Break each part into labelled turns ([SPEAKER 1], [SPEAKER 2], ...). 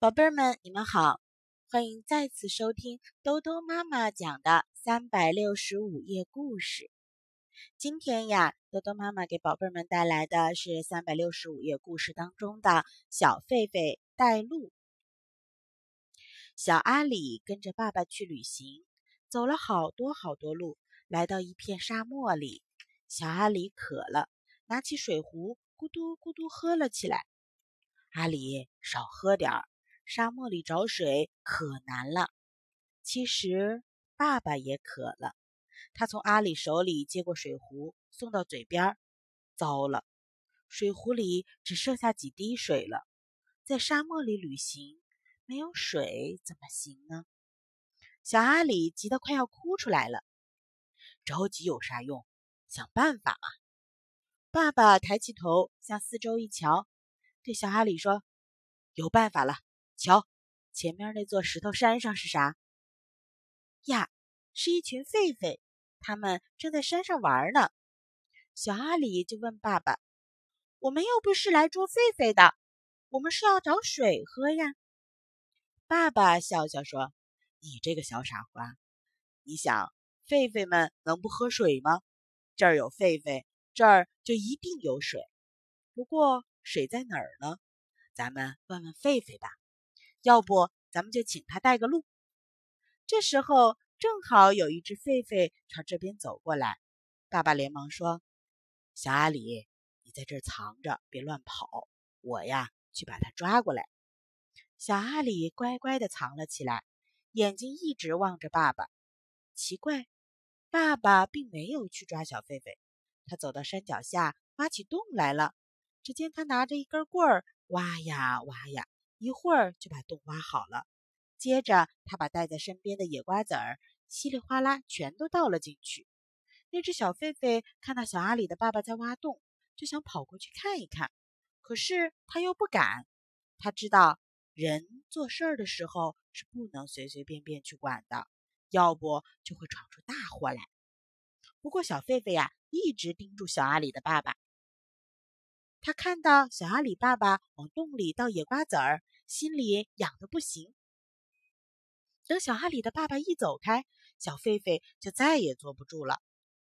[SPEAKER 1] 宝贝儿们，你们好，欢迎再次收听兜兜妈妈讲的三百六十五页故事。今天呀，兜兜妈妈给宝贝儿们带来的是三百六十五页故事当中的小狒狒带路。小阿里跟着爸爸去旅行，走了好多好多路，来到一片沙漠里。小阿里渴了，拿起水壶，咕嘟咕嘟喝了起来。阿里，少喝点儿，沙漠里找水可难了。其实爸爸也渴了，他从阿里手里接过水壶，送到嘴边。糟了，水壶里只剩下几滴水了。在沙漠里旅行，没有水怎么行呢？小阿里急得快要哭出来了。着急有啥用？想办法嘛！爸爸抬起头，向四周一瞧，对小阿里说：“有办法了！瞧，前面那座石头山上是啥？呀，是一群狒狒，他们正在山上玩呢。”小阿里就问爸爸：“我们又不是来捉狒狒的，我们是要找水喝呀！”爸爸笑笑说：“你这个小傻瓜，你想狒狒们能不喝水吗？”这儿有狒狒，这儿就一定有水。不过水在哪儿呢？咱们问问狒狒吧。要不咱们就请他带个路。这时候正好有一只狒狒朝这边走过来。爸爸连忙说：“小阿里，你在这儿藏着，别乱跑。我呀，去把它抓过来。”小阿里乖乖地藏了起来，眼睛一直望着爸爸。奇怪。爸爸并没有去抓小狒狒，他走到山脚下挖起洞来了。只见他拿着一根棍儿挖呀挖呀，一会儿就把洞挖好了。接着，他把带在身边的野瓜子儿稀里哗啦全都倒了进去。那只小狒狒看到小阿里的爸爸在挖洞，就想跑过去看一看，可是他又不敢。他知道人做事儿的时候是不能随随便便去管的。要不就会闯出大祸来。不过小狒狒呀，一直盯住小阿里的爸爸。他看到小阿里爸爸往洞里倒野瓜子儿，心里痒的不行。等小阿里的爸爸一走开，小狒狒就再也坐不住了。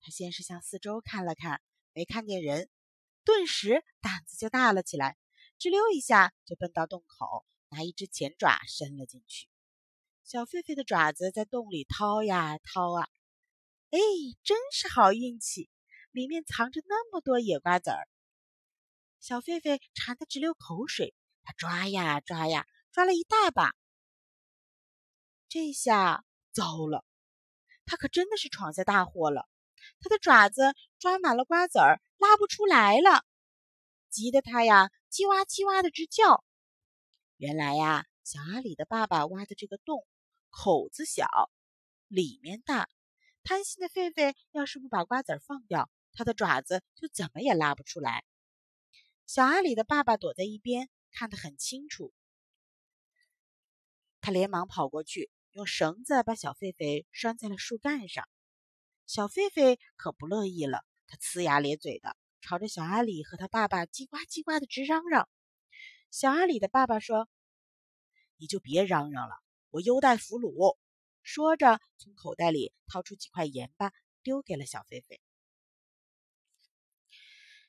[SPEAKER 1] 他先是向四周看了看，没看见人，顿时胆子就大了起来，吱溜一下就奔到洞口，拿一只前爪伸了进去。小狒狒的爪子在洞里掏呀掏啊，哎，真是好运气！里面藏着那么多野瓜子儿。小狒狒馋得直流口水，它抓呀抓呀，抓了一大把。这下糟了，它可真的是闯下大祸了。它的爪子抓满了瓜子儿，拉不出来了，急得它呀叽哇叽哇的直叫。原来呀，小阿里的爸爸挖的这个洞。口子小，里面大。贪心的狒狒要是不把瓜子儿放掉，它的爪子就怎么也拉不出来。小阿里的爸爸躲在一边，看得很清楚。他连忙跑过去，用绳子把小狒狒拴在了树干上。小狒狒可不乐意了，它呲牙咧嘴的，朝着小阿里和他爸爸叽呱叽呱的直嚷嚷。小阿里的爸爸说：“你就别嚷嚷了。”我优待俘虏，说着，从口袋里掏出几块盐巴，丢给了小狒狒。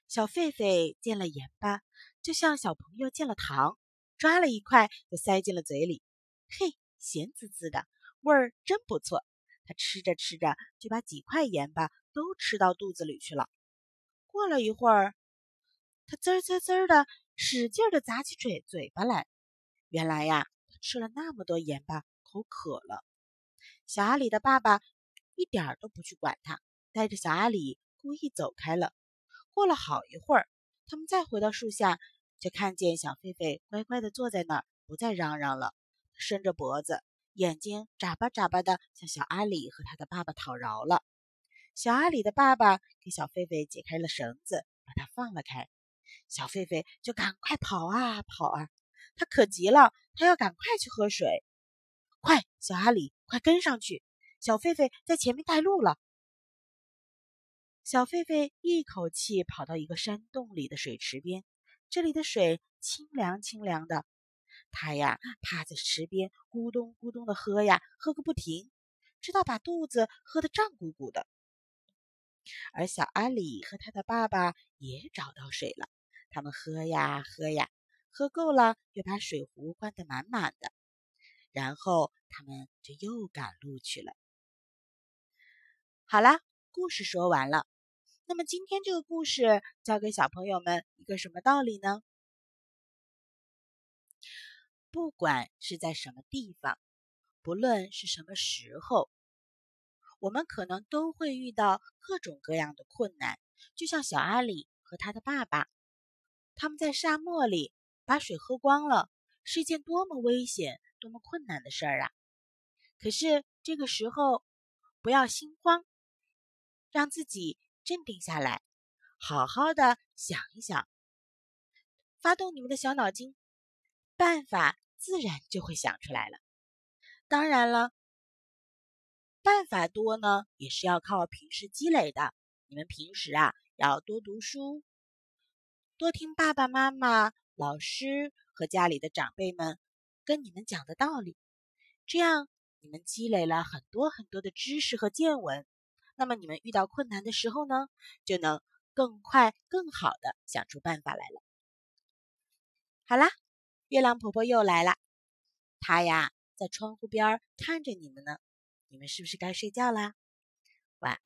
[SPEAKER 1] 小狒狒见了盐巴，就像小朋友见了糖，抓了一块就塞进了嘴里。嘿，咸滋滋的，味儿真不错。他吃着吃着，就把几块盐巴都吃到肚子里去了。过了一会儿，他滋滋滋的使劲的咂起嘴嘴巴来。原来呀。吃了那么多盐巴，口渴了。小阿里的爸爸一点都不去管他，带着小阿里故意走开了。过了好一会儿，他们再回到树下，就看见小狒狒乖乖地坐在那儿，不再嚷嚷了，伸着脖子，眼睛眨巴眨巴地向小阿里和他的爸爸讨饶了。小阿里的爸爸给小狒狒解开了绳子，把它放了开，小狒狒就赶快跑啊跑啊。他可急了，他要赶快去喝水。快，小阿里，快跟上去！小狒狒在前面带路了。小狒狒一口气跑到一个山洞里的水池边，这里的水清凉清凉的。它呀趴在池边咕咚咕咚的喝呀，喝个不停，直到把肚子喝得胀鼓鼓的。而小阿里和他的爸爸也找到水了，他们喝呀喝呀，喝够了又把水壶灌得满满的，然后他们就又赶路去了。好啦，故事说完了。那么今天这个故事教给小朋友们一个什么道理呢？不管是在什么地方，不论是什么时候，我们可能都会遇到各种各样的困难。就像小阿里和他的爸爸，他们在沙漠里把水喝光了，是一件多么危险、多么困难的事儿啊！可是这个时候，不要心慌，让自己。镇定下来，好好的想一想，发动你们的小脑筋，办法自然就会想出来了。当然了，办法多呢，也是要靠平时积累的。你们平时啊，要多读书，多听爸爸妈妈、老师和家里的长辈们跟你们讲的道理，这样你们积累了很多很多的知识和见闻。那么你们遇到困难的时候呢，就能更快、更好的想出办法来了。好啦，月亮婆婆又来了，她呀在窗户边看着你们呢。你们是不是该睡觉啦？晚安。